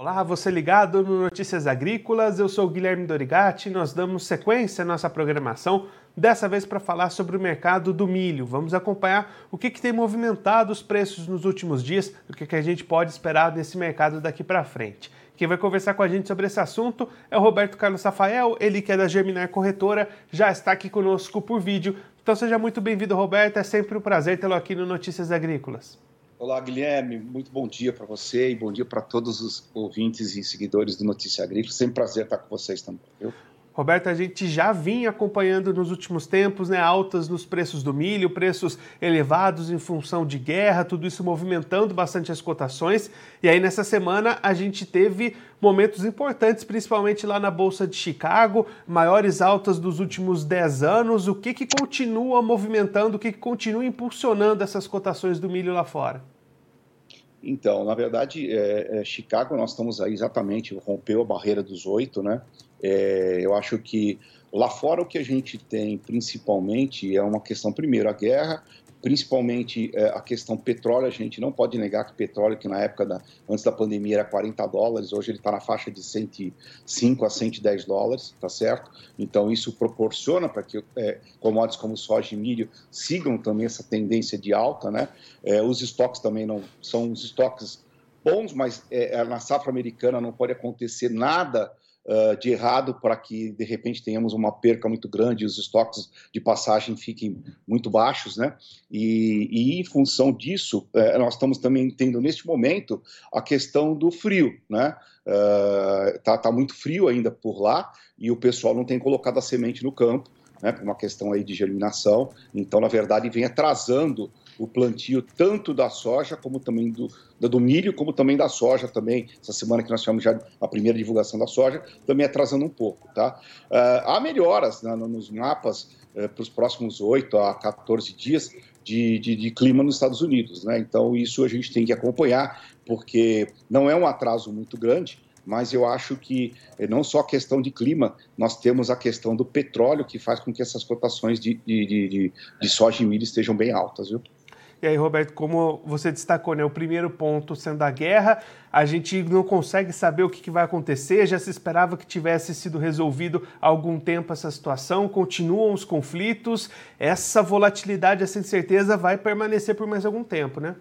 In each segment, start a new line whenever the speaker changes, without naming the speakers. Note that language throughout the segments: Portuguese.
Olá, você ligado no Notícias Agrícolas, eu sou Guilherme Dorigati nós damos sequência à nossa programação, dessa vez para falar sobre o mercado do milho. Vamos acompanhar o que, que tem movimentado os preços nos últimos dias, o que, que a gente pode esperar desse mercado daqui para frente. Quem vai conversar com a gente sobre esse assunto é o Roberto Carlos Rafael, ele que é da Germinar Corretora, já está aqui conosco por vídeo. Então seja muito bem-vindo, Roberto, é sempre um prazer tê-lo aqui no Notícias Agrícolas.
Olá, Guilherme. Muito bom dia para você e bom dia para todos os ouvintes e seguidores do Notícia Agrícola. Sempre prazer estar com vocês também. Viu?
Roberto, a gente já vinha acompanhando nos últimos tempos né, altas nos preços do milho, preços elevados em função de guerra, tudo isso movimentando bastante as cotações. E aí, nessa semana, a gente teve momentos importantes, principalmente lá na Bolsa de Chicago, maiores altas dos últimos 10 anos. O que, que continua movimentando, o que, que continua impulsionando essas cotações do milho lá fora?
Então, na verdade, é, é, Chicago, nós estamos aí exatamente, rompeu a barreira dos oito, né? É, eu acho que lá fora o que a gente tem principalmente é uma questão, primeiro, a guerra, principalmente é, a questão petróleo, a gente não pode negar que petróleo, que na época da, antes da pandemia era 40 dólares, hoje ele está na faixa de 105 a 110 dólares, tá certo? Então isso proporciona para que é, commodities como soja e milho sigam também essa tendência de alta, né? É, os estoques também não são os estoques bons, mas é, é, na safra americana não pode acontecer nada uh, de errado para que de repente tenhamos uma perca muito grande os estoques de passagem fiquem muito baixos, né? E, e em função disso, uh, nós estamos também tendo neste momento a questão do frio, né? Uh, tá, tá muito frio ainda por lá e o pessoal não tem colocado a semente no campo, né? Por uma questão aí de germinação. Então, na verdade, vem atrasando o plantio tanto da soja como também do, do milho, como também da soja também. Essa semana que nós tivemos já a primeira divulgação da soja, também atrasando um pouco, tá? Uh, há melhoras né, nos mapas uh, para os próximos 8 a 14 dias de, de, de, clima nos Estados Unidos, né? Então isso a gente tem que acompanhar, porque não é um atraso muito grande, mas eu acho que eh, não só a questão de clima, nós temos a questão do petróleo que faz com que essas cotações de, de, de, de soja e milho estejam bem altas, viu?
E aí, Roberto, como você destacou, né, o primeiro ponto sendo a guerra, a gente não consegue saber o que, que vai acontecer, já se esperava que tivesse sido resolvido há algum tempo essa situação, continuam os conflitos, essa volatilidade, essa incerteza vai permanecer por mais algum tempo, né?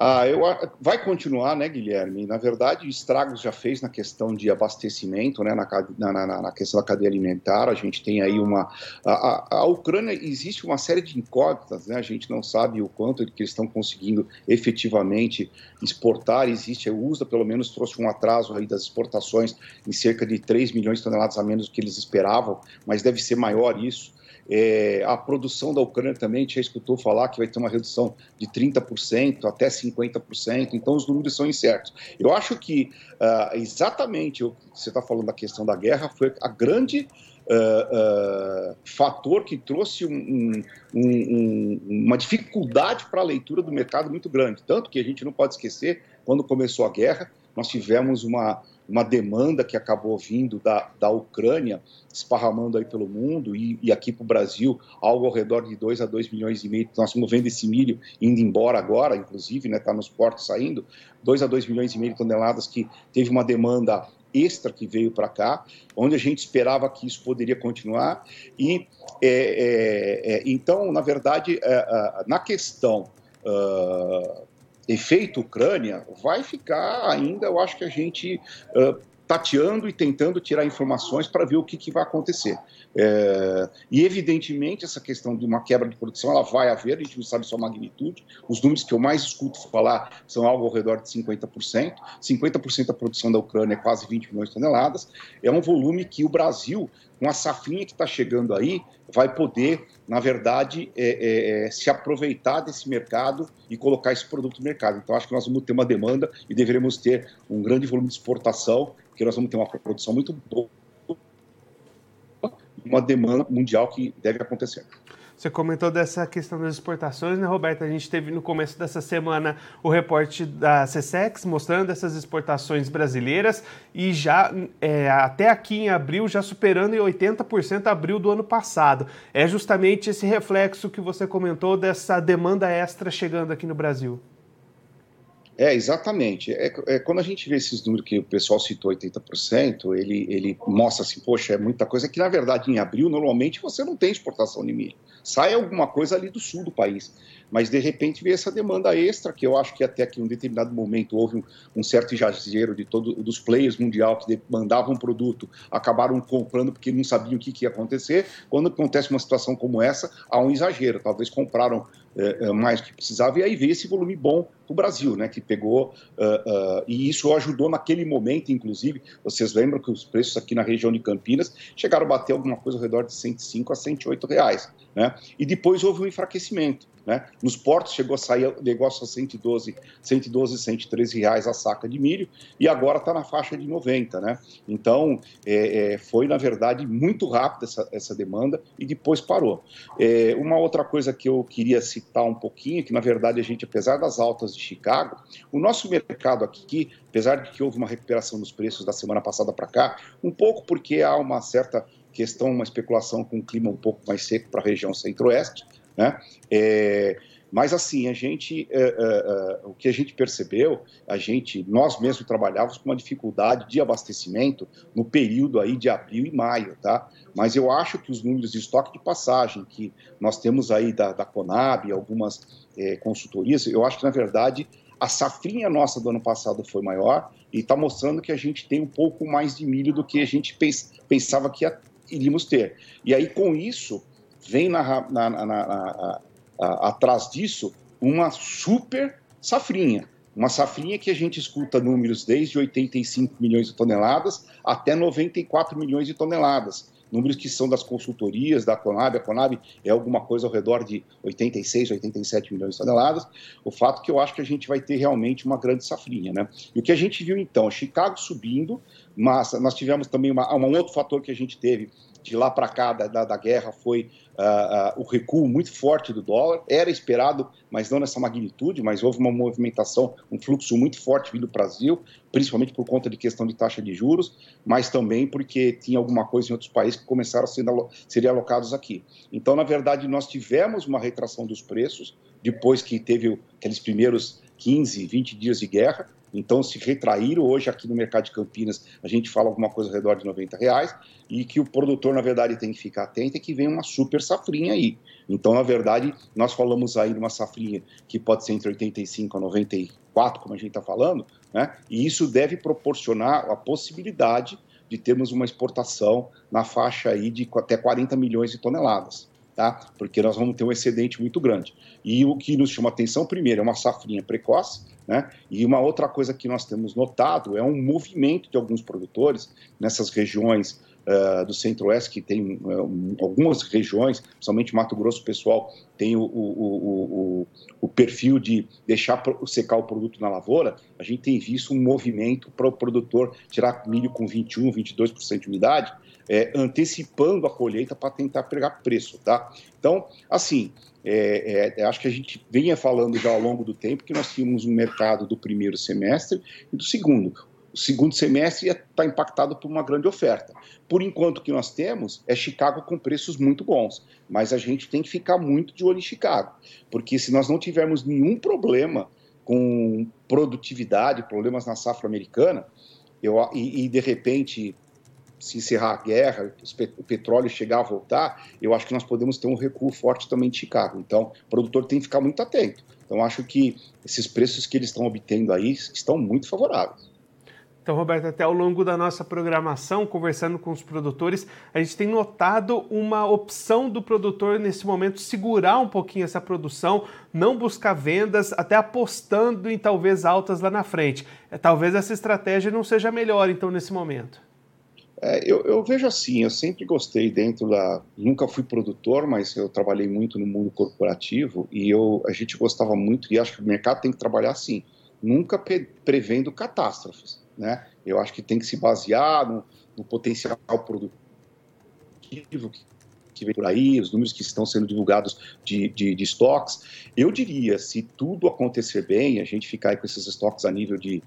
Ah, eu, vai continuar, né, Guilherme? Na verdade, estragos já fez na questão de abastecimento, né, na, na, na questão da cadeia alimentar. A gente tem aí uma. A, a, a, Ucrânia, existe uma série de incógnitas, né? A gente não sabe o quanto que eles estão conseguindo efetivamente exportar. Existe, o USA pelo menos trouxe um atraso aí das exportações em cerca de 3 milhões de toneladas a menos do que eles esperavam, mas deve ser maior isso. É, a produção da Ucrânia também, a gente já escutou falar que vai ter uma redução de 30% até 50%, então os números são incertos. Eu acho que uh, exatamente o que você está falando da questão da guerra foi a grande Uh, uh, fator que trouxe um, um, um, uma dificuldade para a leitura do mercado muito grande. Tanto que a gente não pode esquecer, quando começou a guerra, nós tivemos uma, uma demanda que acabou vindo da, da Ucrânia, esparramando aí pelo mundo e, e aqui para o Brasil, algo ao redor de 2 a 2 milhões e meio. Nós estamos vendo esse milho indo embora agora, inclusive, está né, tá nos portos saindo, 2 a 2 milhões e meio de toneladas que teve uma demanda extra que veio para cá, onde a gente esperava que isso poderia continuar. E é, é, é, então, na verdade, é, é, na questão uh, efeito Ucrânia, vai ficar ainda, eu acho que a gente uh, tateando e tentando tirar informações para ver o que, que vai acontecer. É, e, evidentemente, essa questão de uma quebra de produção, ela vai haver, a gente não sabe sua magnitude. Os números que eu mais escuto falar são algo ao redor de 50%. 50% da produção da Ucrânia é quase 20 milhões de toneladas. É um volume que o Brasil, com a safrinha que está chegando aí, vai poder, na verdade, é, é, é, se aproveitar desse mercado e colocar esse produto no mercado. Então, acho que nós vamos ter uma demanda e deveremos ter um grande volume de exportação, porque nós vamos ter uma produção muito boa uma demanda mundial que deve acontecer.
Você comentou dessa questão das exportações, né, Roberto? A gente teve no começo dessa semana o reporte da CSEX mostrando essas exportações brasileiras e já é, até aqui em abril já superando em 80% abril do ano passado. É justamente esse reflexo que você comentou dessa demanda extra chegando aqui no Brasil.
É, exatamente. É, é, quando a gente vê esses números que o pessoal citou, 80%, ele, ele mostra assim, poxa, é muita coisa, que na verdade em abril, normalmente, você não tem exportação de milho. Sai alguma coisa ali do sul do país mas de repente veio essa demanda extra, que eu acho que até que em um determinado momento houve um, um certo exagero de todos dos players mundial que demandavam um produto, acabaram comprando porque não sabiam o que, que ia acontecer. Quando acontece uma situação como essa, há um exagero, talvez compraram é, mais do que precisava, e aí veio esse volume bom o Brasil, né, que pegou, uh, uh, e isso ajudou naquele momento, inclusive, vocês lembram que os preços aqui na região de Campinas chegaram a bater alguma coisa ao redor de 105 a 108 reais, né, e depois houve um enfraquecimento. Né? Nos portos chegou a sair negócio a 112, 112, 113 reais a saca de milho e agora está na faixa de 90. Né? Então, é, é, foi, na verdade, muito rápida essa, essa demanda e depois parou. É, uma outra coisa que eu queria citar um pouquinho, que na verdade a gente, apesar das altas de Chicago, o nosso mercado aqui, apesar de que houve uma recuperação dos preços da semana passada para cá, um pouco porque há uma certa questão, uma especulação com um clima um pouco mais seco para a região centro-oeste, né? É, mas assim, a gente, é, é, é, o que a gente percebeu, a gente, nós mesmos trabalhávamos com uma dificuldade de abastecimento no período aí de abril e maio, tá? Mas eu acho que os números de estoque de passagem que nós temos aí da, da Conab, algumas é, consultorias, eu acho que na verdade a safrinha nossa do ano passado foi maior e está mostrando que a gente tem um pouco mais de milho do que a gente pensava que iríamos ter. E aí com isso vem na, na, na, atrás disso uma super safrinha. Uma safrinha que a gente escuta números desde 85 milhões de toneladas até 94 milhões de toneladas. Números que são das consultorias, da Conab. A Conab é alguma coisa ao redor de 86, 87 milhões de toneladas. O fato é que eu acho que a gente vai ter realmente uma grande safrinha. Né? E o que a gente viu então? Chicago subindo, mas nós tivemos também uma, um outro fator que a gente teve de lá para cá da, da, da, guerra foi uh, uh, o recuo muito forte do dólar. Era esperado, mas não nessa magnitude, mas houve uma movimentação, um fluxo muito forte vindo do Brasil, principalmente por conta de questão de taxa de juros, mas também porque tinha alguma coisa em outros países que começaram a ser, ser alocados aqui. Então, na verdade, nós tivemos uma retração dos preços depois que teve aqueles primeiros 15, 20 dias de guerra, então, se retraíram hoje aqui no mercado de Campinas, a gente fala alguma coisa ao redor de 90 reais, e que o produtor, na verdade, tem que ficar atento é que vem uma super safrinha aí. Então, na verdade, nós falamos aí de uma safrinha que pode ser entre 85 a 94, como a gente está falando, né? e isso deve proporcionar a possibilidade de termos uma exportação na faixa aí de até 40 milhões de toneladas tá? Porque nós vamos ter um excedente muito grande. E o que nos chama atenção, primeiro, é uma safrinha precoce, né? E uma outra coisa que nós temos notado é um movimento de alguns produtores nessas regiões uh, do Centro-Oeste, que tem uh, algumas regiões, principalmente Mato Grosso, pessoal tem o, o, o, o, perfil de deixar secar o produto na lavoura, a gente tem visto um movimento para o produtor tirar milho com 21, 22% de umidade, é, antecipando a colheita para tentar pegar preço, tá? Então, assim, é, é, acho que a gente vinha falando já ao longo do tempo que nós tínhamos um mercado do primeiro semestre e do segundo. O segundo semestre está impactado por uma grande oferta. Por enquanto, o que nós temos é Chicago com preços muito bons, mas a gente tem que ficar muito de olho em Chicago, porque se nós não tivermos nenhum problema com produtividade, problemas na safra americana, eu, e, e de repente se encerrar a guerra, o petróleo chegar a voltar, eu acho que nós podemos ter um recuo forte também de Chicago. Então, o produtor tem que ficar muito atento. Então, acho que esses preços que eles estão obtendo aí estão muito favoráveis.
Então, Roberto, até ao longo da nossa programação, conversando com os produtores, a gente tem notado uma opção do produtor nesse momento segurar um pouquinho essa produção, não buscar vendas, até apostando em talvez altas lá na frente. É, talvez essa estratégia não seja melhor, então, nesse momento.
É, eu, eu, vejo assim, eu sempre gostei dentro da. Nunca fui produtor, mas eu trabalhei muito no mundo corporativo e eu, a gente gostava muito, e acho que o mercado tem que trabalhar assim, nunca prevendo catástrofes. Né? Eu acho que tem que se basear no, no potencial produtivo que, que vem por aí, os números que estão sendo divulgados de, de, de estoques. Eu diria, se tudo acontecer bem, a gente ficar com esses estoques a nível de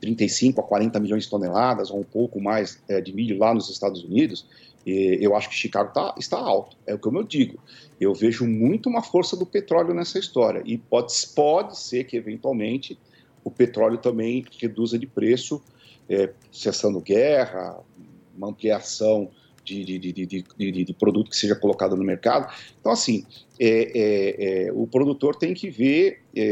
35 a 40 milhões de toneladas, ou um pouco mais é, de milho lá nos Estados Unidos, eu acho que Chicago tá, está alto. É o que eu digo. Eu vejo muito uma força do petróleo nessa história. E pode, pode ser que, eventualmente, o petróleo também reduza de preço, é, cessando guerra, uma ampliação de, de, de, de, produto que seja colocado no mercado. Então, assim, é, é, é, o produtor tem que ver, é,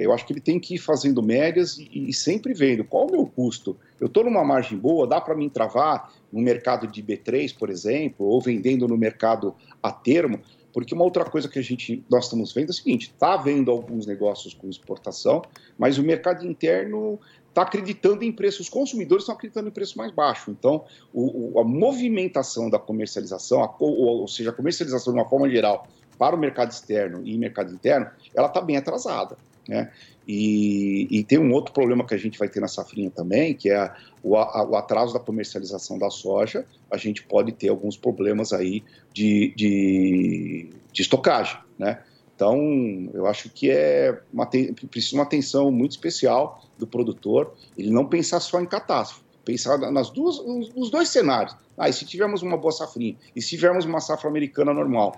é, eu acho que ele tem que ir fazendo médias e, e sempre vendo qual o meu custo. Eu estou numa margem boa, dá para mim travar no mercado de B3, por exemplo, ou vendendo no mercado a termo, porque uma outra coisa que a gente nós estamos vendo é o seguinte: está havendo alguns negócios com exportação, mas o mercado interno está acreditando em preços, os consumidores estão acreditando em preço mais baixo. Então, o, o, a movimentação da comercialização, a, ou, ou, seja, a comercialização de uma forma geral para o mercado externo e mercado interno, ela está bem atrasada. Né? E, e, tem um outro problema que a gente vai ter na safrinha também, que é o, a, o, atraso da comercialização da soja. A gente pode ter alguns problemas aí de, de, de estocagem, né? Então, eu acho que é uma, precisa uma atenção muito especial do produtor, ele não pensar só em catástrofe, pensar nas duas, nos dois cenários. Ah, e se tivermos uma boa safrinha? E se tivermos uma safra americana normal?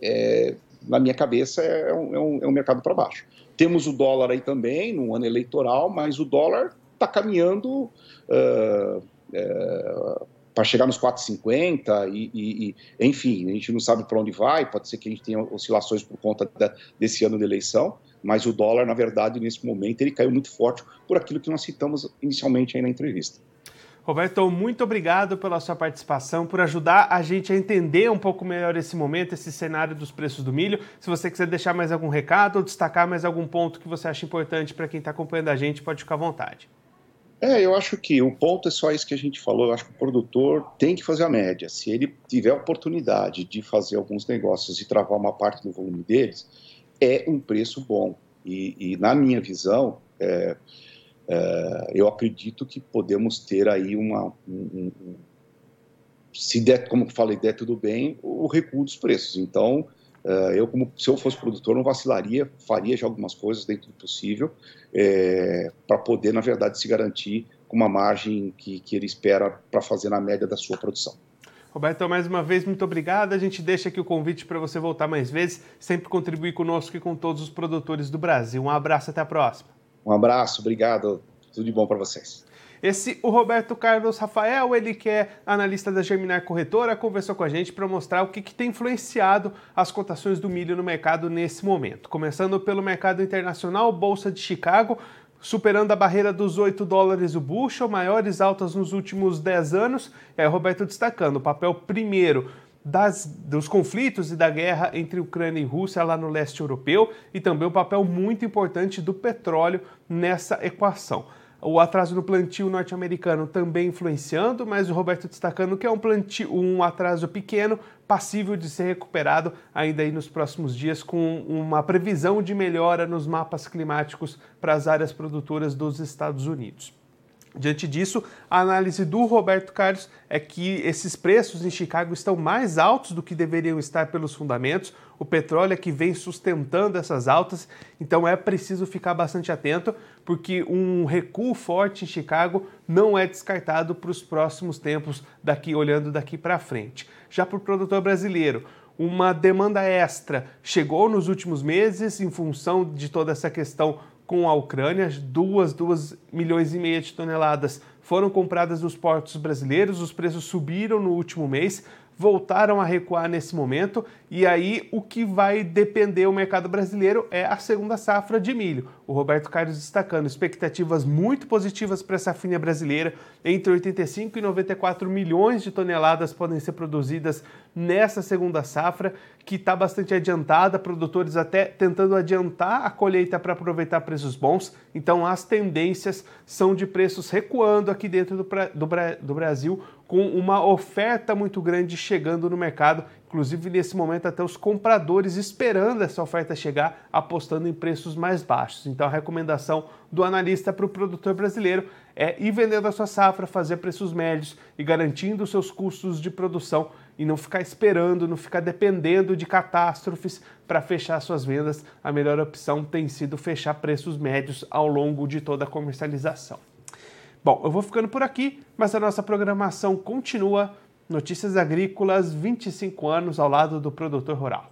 É, na minha cabeça, é um, é um, é um mercado para baixo. Temos o dólar aí também, no ano eleitoral, mas o dólar está caminhando uh, uh, para chegar nos 4,50 e, e, e, enfim, a gente não sabe para onde vai, pode ser que a gente tenha oscilações por conta da, desse ano de eleição, mas o dólar, na verdade, nesse momento, ele caiu muito forte por aquilo que nós citamos inicialmente aí na entrevista.
Roberto, muito obrigado pela sua participação, por ajudar a gente a entender um pouco melhor esse momento, esse cenário dos preços do milho. Se você quiser deixar mais algum recado ou destacar mais algum ponto que você acha importante para quem está acompanhando a gente, pode ficar à vontade.
É, eu acho que o ponto é só isso que a gente falou. Eu acho que o produtor tem que fazer a média. Se ele tiver a oportunidade de fazer alguns negócios e travar uma parte do volume deles, é um preço bom. E, e na minha visão, é, é, eu acredito que podemos ter aí uma. Um, um, se der, como eu falei, der tudo bem, o recuo dos preços. Então, eu, como se eu fosse produtor, não vacilaria, faria já algumas coisas dentro do possível é, para poder, na verdade, se garantir com uma margem que, que ele espera para fazer na média da sua produção.
Roberto, mais uma vez, muito obrigado. A gente deixa aqui o convite para você voltar mais vezes, sempre contribuir conosco e com todos os produtores do Brasil. Um abraço, até a próxima.
Um abraço, obrigado. Tudo de bom para vocês.
Esse, o Roberto Carlos Rafael, ele que é analista da Germinar Corretora, conversou com a gente para mostrar o que, que tem influenciado as cotações do milho no mercado nesse momento. Começando pelo mercado internacional, Bolsa de Chicago, superando a barreira dos 8 dólares o bushel, maiores altas nos últimos 10 anos. É, Roberto destacando o papel primeiro das, dos conflitos e da guerra entre Ucrânia e Rússia lá no leste europeu e também o papel muito importante do petróleo nessa equação o atraso no plantio norte-americano também influenciando, mas o Roberto destacando que é um, plantio, um atraso pequeno, passível de ser recuperado ainda aí nos próximos dias, com uma previsão de melhora nos mapas climáticos para as áreas produtoras dos Estados Unidos. Diante disso, a análise do Roberto Carlos é que esses preços em Chicago estão mais altos do que deveriam estar pelos fundamentos. O petróleo é que vem sustentando essas altas, então é preciso ficar bastante atento, porque um recuo forte em Chicago não é descartado para os próximos tempos, daqui olhando daqui para frente. Já para o produtor brasileiro, uma demanda extra chegou nos últimos meses em função de toda essa questão com a Ucrânia, duas, duas milhões e meia de toneladas foram compradas nos portos brasileiros, os preços subiram no último mês, voltaram a recuar nesse momento, e aí o que vai depender o mercado brasileiro é a segunda safra de milho. O Roberto Carlos destacando expectativas muito positivas para a safrinha brasileira, entre 85 e 94 milhões de toneladas podem ser produzidas nessa segunda safra, que está bastante adiantada, produtores até tentando adiantar a colheita para aproveitar preços bons. Então, as tendências são de preços recuando aqui dentro do, do, do Brasil, com uma oferta muito grande chegando no mercado. Inclusive, nesse momento, até os compradores esperando essa oferta chegar, apostando em preços mais baixos. Então, a recomendação do analista para o produtor brasileiro é ir vendendo a sua safra, fazer preços médios e garantindo seus custos de produção e não ficar esperando, não ficar dependendo de catástrofes para fechar suas vendas. A melhor opção tem sido fechar preços médios ao longo de toda a comercialização. Bom, eu vou ficando por aqui, mas a nossa programação continua. Notícias Agrícolas, 25 anos ao lado do produtor rural.